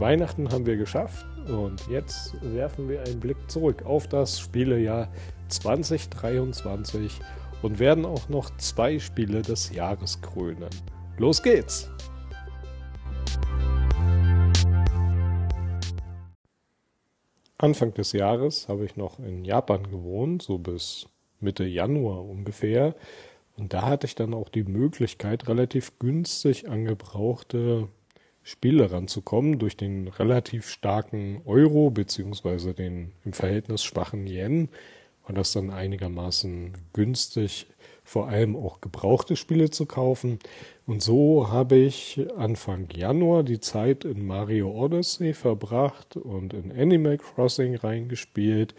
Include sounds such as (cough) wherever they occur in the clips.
Weihnachten haben wir geschafft und jetzt werfen wir einen Blick zurück auf das Spielejahr 2023 und werden auch noch zwei Spiele des Jahres krönen. Los geht's! Anfang des Jahres habe ich noch in Japan gewohnt, so bis Mitte Januar ungefähr. Und da hatte ich dann auch die Möglichkeit, relativ günstig angebrauchte Spiele ranzukommen durch den relativ starken Euro beziehungsweise den im Verhältnis schwachen Yen war das dann einigermaßen günstig, vor allem auch gebrauchte Spiele zu kaufen. Und so habe ich Anfang Januar die Zeit in Mario Odyssey verbracht und in Animal Crossing reingespielt,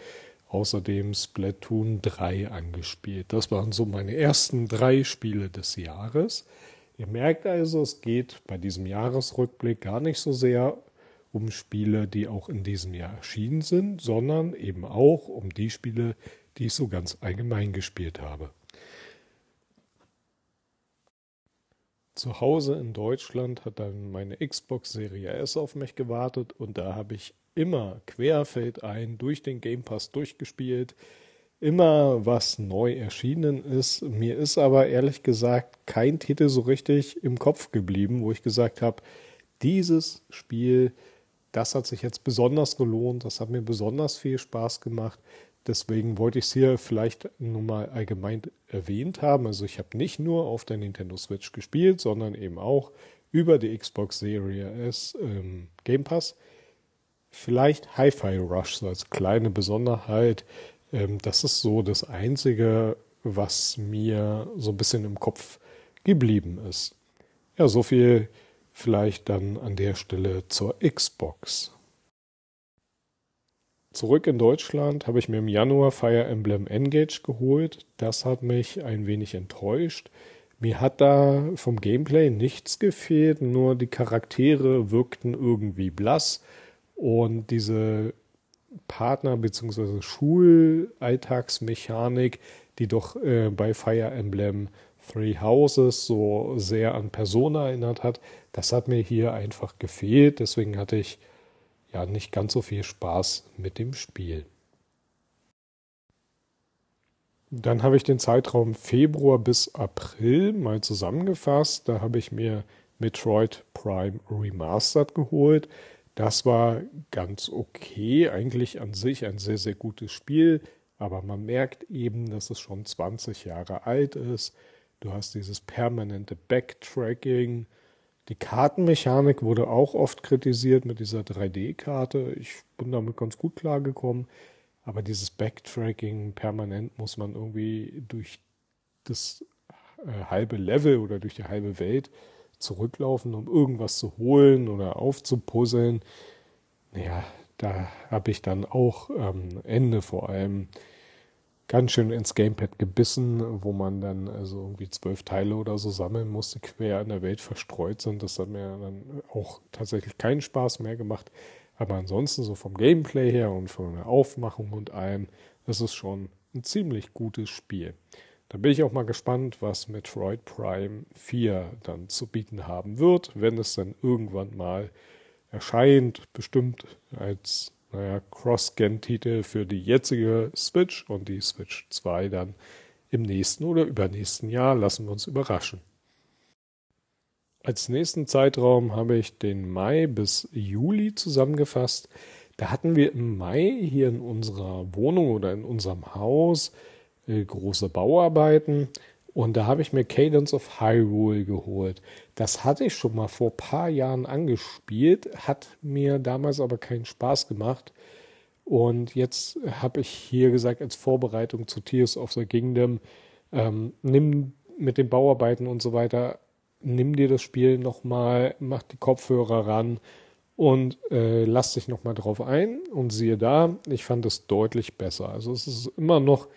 außerdem Splatoon 3 angespielt. Das waren so meine ersten drei Spiele des Jahres. Ihr merkt also, es geht bei diesem Jahresrückblick gar nicht so sehr um Spiele, die auch in diesem Jahr erschienen sind, sondern eben auch um die Spiele, die ich so ganz allgemein gespielt habe. Zu Hause in Deutschland hat dann meine Xbox Serie S auf mich gewartet und da habe ich immer querfeldein durch den Game Pass durchgespielt. Immer was neu erschienen ist. Mir ist aber ehrlich gesagt kein Titel so richtig im Kopf geblieben, wo ich gesagt habe, dieses Spiel, das hat sich jetzt besonders gelohnt, das hat mir besonders viel Spaß gemacht. Deswegen wollte ich es hier vielleicht nur mal allgemein erwähnt haben. Also ich habe nicht nur auf der Nintendo Switch gespielt, sondern eben auch über die Xbox Series S ähm, Game Pass. Vielleicht Hi-Fi Rush so als kleine Besonderheit. Ähm, das ist so das Einzige, was mir so ein bisschen im Kopf geblieben ist. Ja, so viel vielleicht dann an der Stelle zur Xbox. Zurück in Deutschland habe ich mir im Januar Fire Emblem Engage geholt. Das hat mich ein wenig enttäuscht. Mir hat da vom Gameplay nichts gefehlt, nur die Charaktere wirkten irgendwie blass und diese Partner- bzw. Schulalltagsmechanik, die doch äh, bei Fire Emblem Three Houses so sehr an Persona erinnert hat, das hat mir hier einfach gefehlt. Deswegen hatte ich ja nicht ganz so viel Spaß mit dem Spiel. Dann habe ich den Zeitraum Februar bis April mal zusammengefasst. Da habe ich mir Metroid Prime Remastered geholt. Das war ganz okay, eigentlich an sich ein sehr, sehr gutes Spiel, aber man merkt eben, dass es schon 20 Jahre alt ist. Du hast dieses permanente Backtracking, die Kartenmechanik wurde auch oft kritisiert mit dieser 3D-Karte. Ich bin damit ganz gut klargekommen. Aber dieses Backtracking permanent muss man irgendwie durch das äh, halbe Level oder durch die halbe Welt zurücklaufen, um irgendwas zu holen oder aufzupuzzeln. Naja, da habe ich dann auch ähm, Ende vor allem ganz schön ins Gamepad gebissen, wo man dann also irgendwie zwölf Teile oder so sammeln musste, quer in der Welt verstreut sind. Das hat mir dann auch tatsächlich keinen Spaß mehr gemacht. Aber ansonsten so vom Gameplay her und von der Aufmachung und allem, das ist schon ein ziemlich gutes Spiel. Da bin ich auch mal gespannt, was Metroid Prime 4 dann zu bieten haben wird, wenn es dann irgendwann mal erscheint, bestimmt als naja, Cross-Gen-Titel für die jetzige Switch und die Switch 2 dann im nächsten oder übernächsten Jahr. Lassen wir uns überraschen. Als nächsten Zeitraum habe ich den Mai bis Juli zusammengefasst. Da hatten wir im Mai hier in unserer Wohnung oder in unserem Haus große Bauarbeiten und da habe ich mir Cadence of Hyrule geholt. Das hatte ich schon mal vor ein paar Jahren angespielt, hat mir damals aber keinen Spaß gemacht. Und jetzt habe ich hier gesagt, als Vorbereitung zu Tears of the Kingdom, ähm, nimm mit den Bauarbeiten und so weiter, nimm dir das Spiel nochmal, mach die Kopfhörer ran und äh, lass dich nochmal drauf ein. Und siehe da, ich fand es deutlich besser. Also es ist immer noch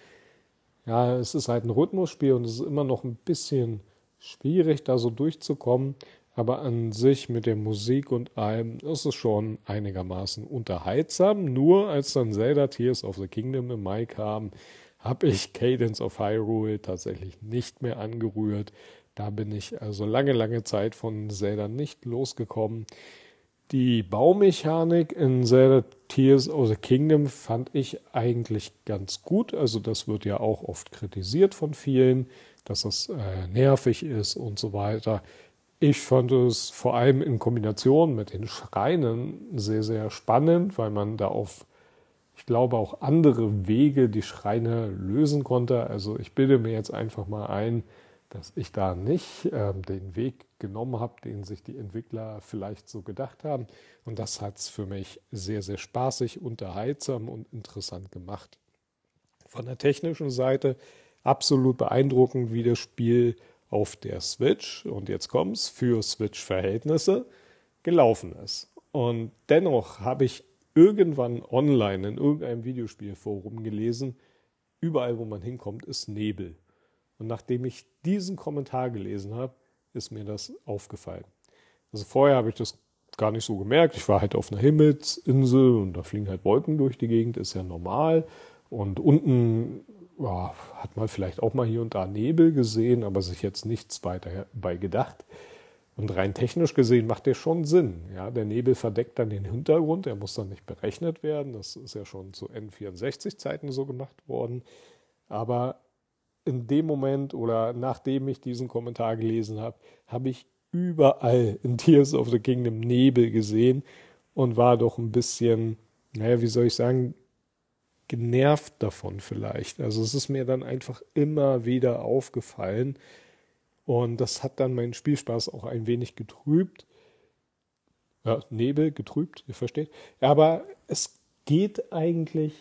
ja, es ist halt ein Rhythmusspiel und es ist immer noch ein bisschen schwierig, da so durchzukommen. Aber an sich mit der Musik und allem ist es schon einigermaßen unterhaltsam. Nur als dann Zelda Tears of the Kingdom im Mai kam, habe ich Cadence of Hyrule tatsächlich nicht mehr angerührt. Da bin ich also lange, lange Zeit von Zelda nicht losgekommen. Die Baumechanik in Zelda Tears of the Kingdom fand ich eigentlich ganz gut. Also das wird ja auch oft kritisiert von vielen, dass es äh, nervig ist und so weiter. Ich fand es vor allem in Kombination mit den Schreinen sehr, sehr spannend, weil man da auf, ich glaube, auch andere Wege die Schreine lösen konnte. Also ich bilde mir jetzt einfach mal ein, dass ich da nicht ähm, den Weg genommen habe, den sich die Entwickler vielleicht so gedacht haben. Und das hat es für mich sehr, sehr spaßig, unterhaltsam und interessant gemacht. Von der technischen Seite absolut beeindruckend, wie das Spiel auf der Switch, und jetzt kommt's, für Switch-Verhältnisse gelaufen ist. Und dennoch habe ich irgendwann online in irgendeinem Videospielforum gelesen, überall wo man hinkommt, ist Nebel. Und nachdem ich diesen Kommentar gelesen habe, ist mir das aufgefallen. Also vorher habe ich das gar nicht so gemerkt. Ich war halt auf einer Himmelsinsel und da fliegen halt Wolken durch die Gegend, ist ja normal. Und unten ja, hat man vielleicht auch mal hier und da Nebel gesehen, aber sich jetzt nichts weiter bei gedacht. Und rein technisch gesehen macht der schon Sinn. Ja, der Nebel verdeckt dann den Hintergrund, der muss dann nicht berechnet werden. Das ist ja schon zu N64-Zeiten so gemacht worden. Aber in dem Moment oder nachdem ich diesen Kommentar gelesen habe, habe ich überall in (laughs) Tears of the Kingdom Nebel gesehen und war doch ein bisschen, naja, wie soll ich sagen, genervt davon vielleicht. Also es ist mir dann einfach immer wieder aufgefallen und das hat dann meinen Spielspaß auch ein wenig getrübt. Ja, Nebel getrübt, ihr versteht. Aber es geht eigentlich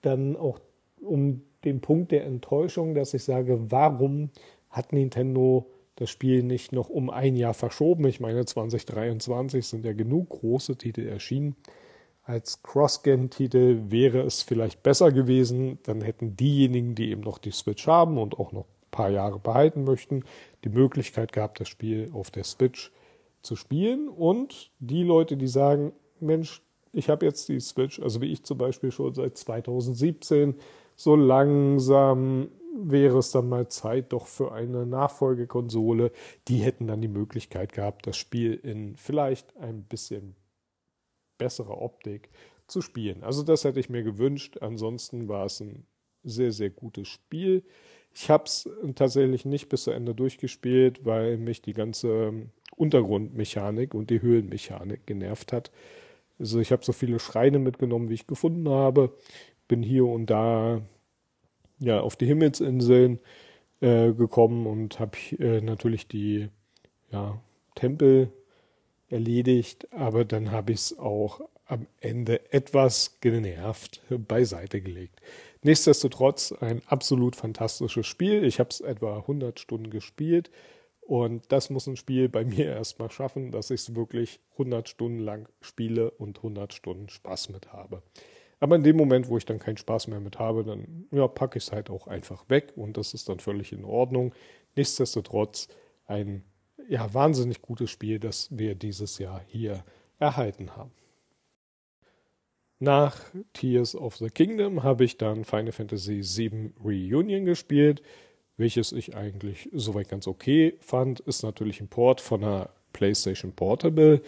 dann auch um den Punkt der Enttäuschung, dass ich sage, warum hat Nintendo das Spiel nicht noch um ein Jahr verschoben? Ich meine, 2023 sind ja genug große Titel erschienen. Als Cross-Gen-Titel wäre es vielleicht besser gewesen. Dann hätten diejenigen, die eben noch die Switch haben und auch noch ein paar Jahre behalten möchten, die Möglichkeit gehabt, das Spiel auf der Switch zu spielen. Und die Leute, die sagen, Mensch, ich habe jetzt die Switch, also wie ich zum Beispiel schon seit 2017, so langsam wäre es dann mal Zeit doch für eine Nachfolgekonsole. Die hätten dann die Möglichkeit gehabt, das Spiel in vielleicht ein bisschen besserer Optik zu spielen. Also das hätte ich mir gewünscht. Ansonsten war es ein sehr, sehr gutes Spiel. Ich habe es tatsächlich nicht bis zu Ende durchgespielt, weil mich die ganze Untergrundmechanik und die Höhlenmechanik genervt hat. Also ich habe so viele Schreine mitgenommen, wie ich gefunden habe bin hier und da ja auf die Himmelsinseln äh, gekommen und habe äh, natürlich die ja, Tempel erledigt, aber dann habe ich es auch am Ende etwas genervt beiseite gelegt. Nichtsdestotrotz ein absolut fantastisches Spiel. Ich habe es etwa 100 Stunden gespielt und das muss ein Spiel bei mir erstmal schaffen, dass ich es wirklich 100 Stunden lang spiele und 100 Stunden Spaß mit habe. Aber in dem Moment, wo ich dann keinen Spaß mehr mit habe, dann ja, packe ich es halt auch einfach weg und das ist dann völlig in Ordnung. Nichtsdestotrotz ein ja, wahnsinnig gutes Spiel, das wir dieses Jahr hier erhalten haben. Nach Tears of the Kingdom habe ich dann Final Fantasy VII Reunion gespielt, welches ich eigentlich soweit ganz okay fand. Ist natürlich ein Port von einer PlayStation Portable.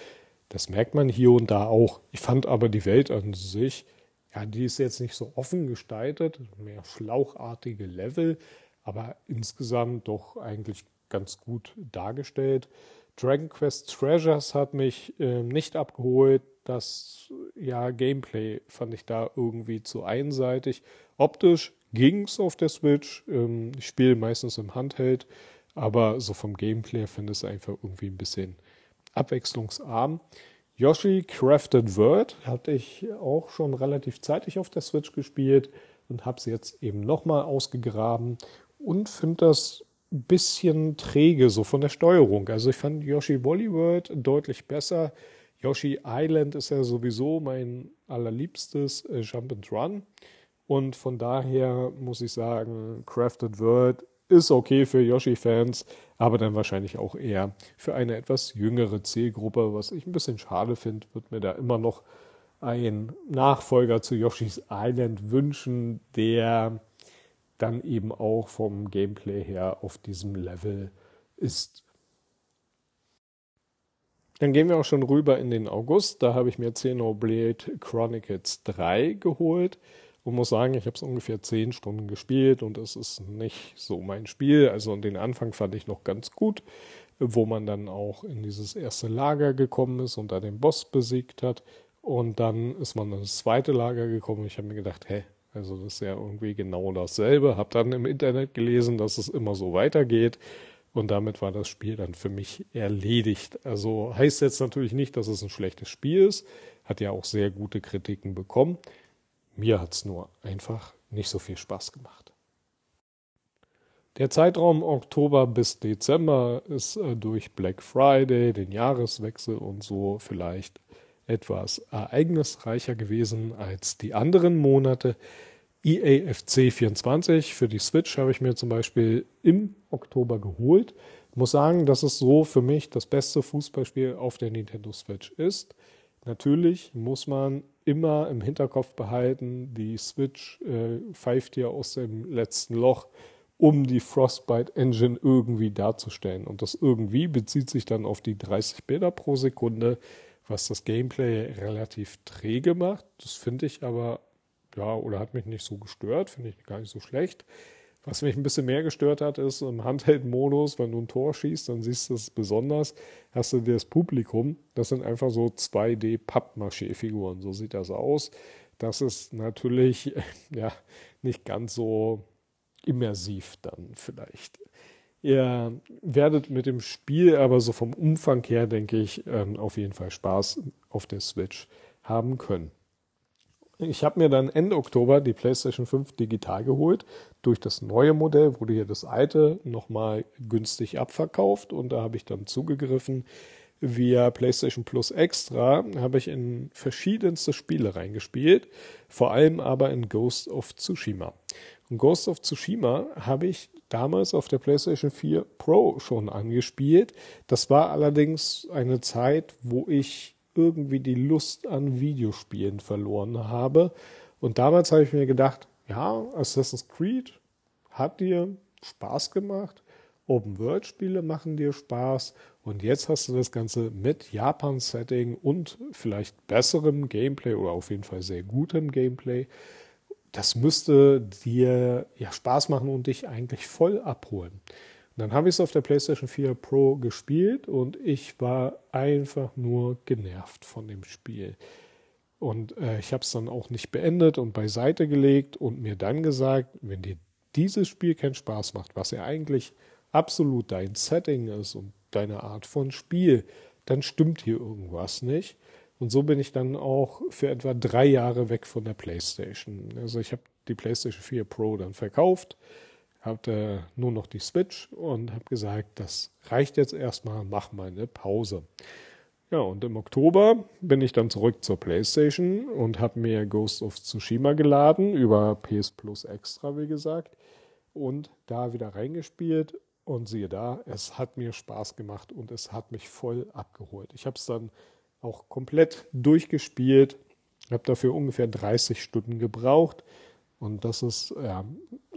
Das merkt man hier und da auch. Ich fand aber die Welt an sich ja, die ist jetzt nicht so offen gestaltet, mehr schlauchartige Level, aber insgesamt doch eigentlich ganz gut dargestellt. Dragon Quest Treasures hat mich äh, nicht abgeholt. Das ja, Gameplay fand ich da irgendwie zu einseitig. Optisch ging es auf der Switch. Ähm, ich spiele meistens im Handheld, aber so vom Gameplay finde ich es einfach irgendwie ein bisschen abwechslungsarm. Yoshi Crafted World hatte ich auch schon relativ zeitig auf der Switch gespielt und habe es jetzt eben nochmal ausgegraben und finde das ein bisschen träge so von der Steuerung. Also ich fand Yoshi Woolly World deutlich besser. Yoshi Island ist ja sowieso mein allerliebstes äh, Jump and Run. Und von daher muss ich sagen, Crafted World ist okay für Yoshi-Fans, aber dann wahrscheinlich auch eher für eine etwas jüngere Zielgruppe, was ich ein bisschen schade finde, wird mir da immer noch ein Nachfolger zu Yoshi's Island wünschen, der dann eben auch vom Gameplay her auf diesem Level ist. Dann gehen wir auch schon rüber in den August. Da habe ich mir Xenoblade Chronicles 3 geholt und muss sagen, ich habe es ungefähr 10 Stunden gespielt und es ist nicht so mein Spiel. Also den Anfang fand ich noch ganz gut, wo man dann auch in dieses erste Lager gekommen ist und da den Boss besiegt hat. Und dann ist man ins zweite Lager gekommen. Ich habe mir gedacht, hä, also das ist ja irgendwie genau dasselbe. Habe dann im Internet gelesen, dass es immer so weitergeht. Und damit war das Spiel dann für mich erledigt. Also heißt jetzt natürlich nicht, dass es ein schlechtes Spiel ist. Hat ja auch sehr gute Kritiken bekommen. Mir hat es nur einfach nicht so viel Spaß gemacht. Der Zeitraum Oktober bis Dezember ist äh, durch Black Friday, den Jahreswechsel und so vielleicht etwas ereignisreicher gewesen als die anderen Monate. EAFC 24 für die Switch habe ich mir zum Beispiel im Oktober geholt. Ich muss sagen, dass es so für mich das beste Fußballspiel auf der Nintendo Switch ist. Natürlich muss man immer im Hinterkopf behalten, die Switch äh, pfeift ja aus dem letzten Loch, um die Frostbite Engine irgendwie darzustellen. Und das irgendwie bezieht sich dann auf die 30 Bilder pro Sekunde, was das Gameplay relativ träge macht. Das finde ich aber ja, oder hat mich nicht so gestört, finde ich gar nicht so schlecht. Was mich ein bisschen mehr gestört hat, ist im Handheld-Modus, wenn du ein Tor schießt, dann siehst du es besonders, hast du das Publikum, das sind einfach so 2D-Pappmaché-Figuren, so sieht das aus. Das ist natürlich (laughs) ja nicht ganz so immersiv dann vielleicht. Ihr werdet mit dem Spiel aber so vom Umfang her, denke ich, ähm, auf jeden Fall Spaß auf der Switch haben können. Ich habe mir dann Ende Oktober die PlayStation 5 digital geholt. Durch das neue Modell wurde hier das alte nochmal günstig abverkauft und da habe ich dann zugegriffen. Via PlayStation Plus Extra habe ich in verschiedenste Spiele reingespielt, vor allem aber in Ghost of Tsushima. Und Ghost of Tsushima habe ich damals auf der PlayStation 4 Pro schon angespielt. Das war allerdings eine Zeit, wo ich irgendwie die Lust an Videospielen verloren habe. Und damals habe ich mir gedacht, ja, Assassin's Creed hat dir Spaß gemacht, Open-World-Spiele machen dir Spaß und jetzt hast du das Ganze mit Japan-Setting und vielleicht besserem Gameplay oder auf jeden Fall sehr gutem Gameplay. Das müsste dir ja Spaß machen und dich eigentlich voll abholen. Dann habe ich es auf der PlayStation 4 Pro gespielt und ich war einfach nur genervt von dem Spiel. Und äh, ich habe es dann auch nicht beendet und beiseite gelegt und mir dann gesagt, wenn dir dieses Spiel keinen Spaß macht, was ja eigentlich absolut dein Setting ist und deine Art von Spiel, dann stimmt hier irgendwas nicht. Und so bin ich dann auch für etwa drei Jahre weg von der PlayStation. Also ich habe die PlayStation 4 Pro dann verkauft hatte nur noch die Switch und habe gesagt, das reicht jetzt erstmal, mach mal eine Pause. Ja, und im Oktober bin ich dann zurück zur PlayStation und habe mir Ghost of Tsushima geladen über PS Plus Extra, wie gesagt, und da wieder reingespielt und siehe da, es hat mir Spaß gemacht und es hat mich voll abgeholt. Ich habe es dann auch komplett durchgespielt, habe dafür ungefähr 30 Stunden gebraucht und das ist ja,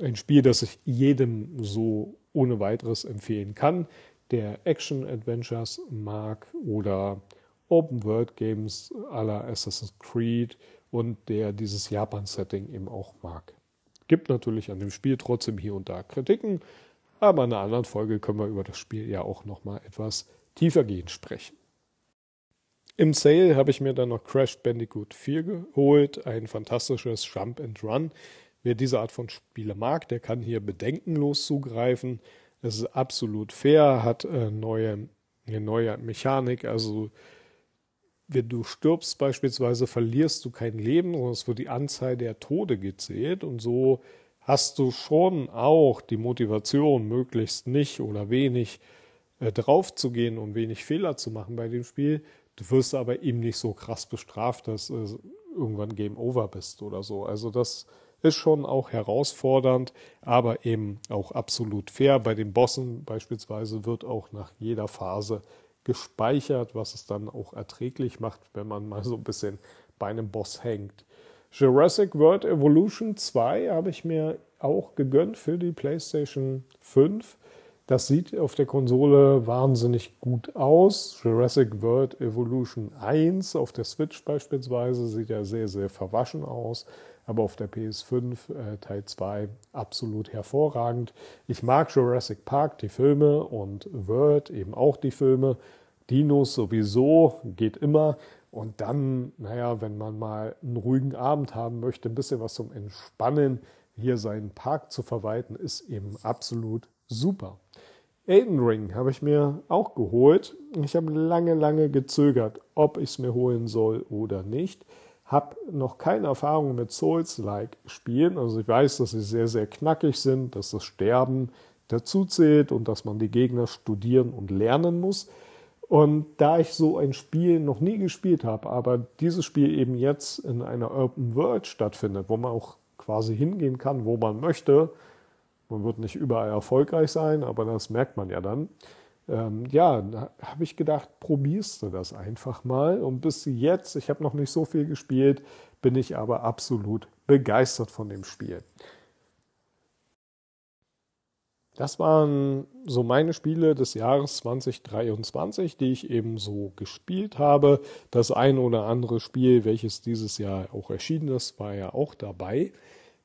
ein Spiel, das ich jedem so ohne weiteres empfehlen kann, der Action-Adventures mag oder Open-World-Games la Assassin's Creed und der dieses Japan-Setting eben auch mag. Gibt natürlich an dem Spiel trotzdem hier und da Kritiken, aber in einer anderen Folge können wir über das Spiel ja auch nochmal etwas tiefergehend sprechen. Im Sale habe ich mir dann noch Crash Bandicoot 4 geholt, ein fantastisches Jump and Run. Wer diese Art von Spiele mag, der kann hier bedenkenlos zugreifen. Es ist absolut fair, hat äh, neue, eine neue Mechanik. Also wenn du stirbst beispielsweise, verlierst du kein Leben, sondern es wird die Anzahl der Tode gezählt. Und so hast du schon auch die Motivation, möglichst nicht oder wenig äh, draufzugehen und wenig Fehler zu machen bei dem Spiel. Du wirst aber eben nicht so krass bestraft, dass du irgendwann Game Over bist oder so. Also das ist schon auch herausfordernd, aber eben auch absolut fair. Bei den Bossen beispielsweise wird auch nach jeder Phase gespeichert, was es dann auch erträglich macht, wenn man mal so ein bisschen bei einem Boss hängt. Jurassic World Evolution 2 habe ich mir auch gegönnt für die PlayStation 5. Das sieht auf der Konsole wahnsinnig gut aus. Jurassic World Evolution 1 auf der Switch beispielsweise sieht ja sehr, sehr verwaschen aus. Aber auf der PS5 äh, Teil 2 absolut hervorragend. Ich mag Jurassic Park, die Filme und World eben auch die Filme. Dinos sowieso, geht immer. Und dann, naja, wenn man mal einen ruhigen Abend haben möchte, ein bisschen was zum Entspannen, hier seinen Park zu verwalten, ist eben absolut super. Elden Ring habe ich mir auch geholt. Ich habe lange, lange gezögert, ob ich es mir holen soll oder nicht. Habe noch keine Erfahrung mit Souls-like Spielen. Also ich weiß, dass sie sehr, sehr knackig sind, dass das Sterben dazu zählt und dass man die Gegner studieren und lernen muss. Und da ich so ein Spiel noch nie gespielt habe, aber dieses Spiel eben jetzt in einer Open World stattfindet, wo man auch quasi hingehen kann, wo man möchte, man wird nicht überall erfolgreich sein, aber das merkt man ja dann. Ähm, ja, da habe ich gedacht, probierst du das einfach mal. Und bis jetzt, ich habe noch nicht so viel gespielt, bin ich aber absolut begeistert von dem Spiel. Das waren so meine Spiele des Jahres 2023, die ich eben so gespielt habe. Das ein oder andere Spiel, welches dieses Jahr auch erschienen ist, war ja auch dabei.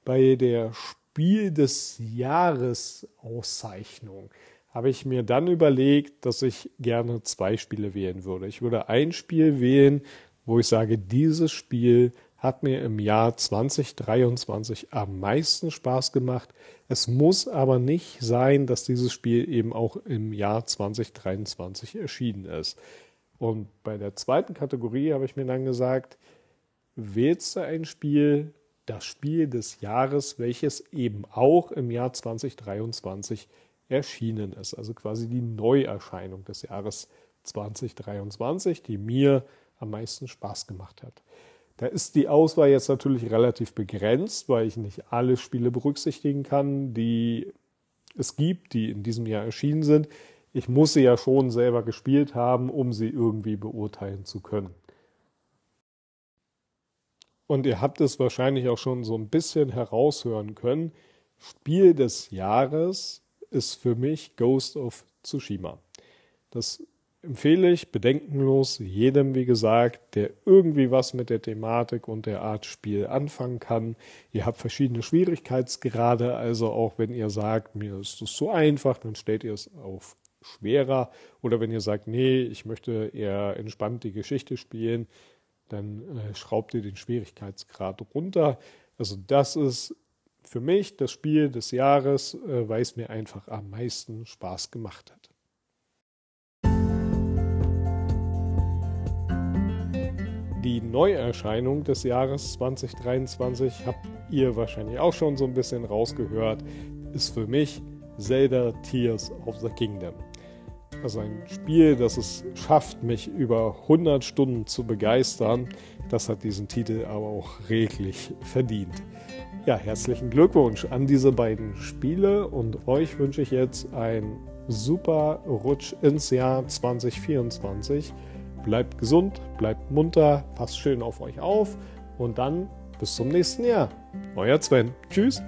Bei der Spiel des Jahres Auszeichnung habe ich mir dann überlegt, dass ich gerne zwei Spiele wählen würde. Ich würde ein Spiel wählen, wo ich sage, dieses Spiel hat mir im Jahr 2023 am meisten Spaß gemacht. Es muss aber nicht sein, dass dieses Spiel eben auch im Jahr 2023 erschienen ist. Und bei der zweiten Kategorie habe ich mir dann gesagt, wählst du ein Spiel, das Spiel des Jahres, welches eben auch im Jahr 2023 erschienen ist. Also quasi die Neuerscheinung des Jahres 2023, die mir am meisten Spaß gemacht hat. Da ist die Auswahl jetzt natürlich relativ begrenzt, weil ich nicht alle Spiele berücksichtigen kann, die es gibt, die in diesem Jahr erschienen sind. Ich muss sie ja schon selber gespielt haben, um sie irgendwie beurteilen zu können. Und ihr habt es wahrscheinlich auch schon so ein bisschen heraushören können. Spiel des Jahres ist für mich Ghost of Tsushima. Das empfehle ich bedenkenlos jedem, wie gesagt, der irgendwie was mit der Thematik und der Art Spiel anfangen kann. Ihr habt verschiedene Schwierigkeitsgrade, also auch wenn ihr sagt, mir ist das zu einfach, dann stellt ihr es auf schwerer. Oder wenn ihr sagt, nee, ich möchte eher entspannt die Geschichte spielen, dann äh, schraubt ihr den Schwierigkeitsgrad runter. Also das ist für mich das Spiel des Jahres, äh, weil es mir einfach am meisten Spaß gemacht hat. Die Neuerscheinung des Jahres 2023 habt ihr wahrscheinlich auch schon so ein bisschen rausgehört, ist für mich Zelda Tears of the Kingdom. Also ein Spiel, das es schafft, mich über 100 Stunden zu begeistern. Das hat diesen Titel aber auch reglich verdient. Ja, herzlichen Glückwunsch an diese beiden Spiele und euch wünsche ich jetzt einen super Rutsch ins Jahr 2024. Bleibt gesund, bleibt munter, passt schön auf euch auf und dann bis zum nächsten Jahr. Euer Sven. Tschüss.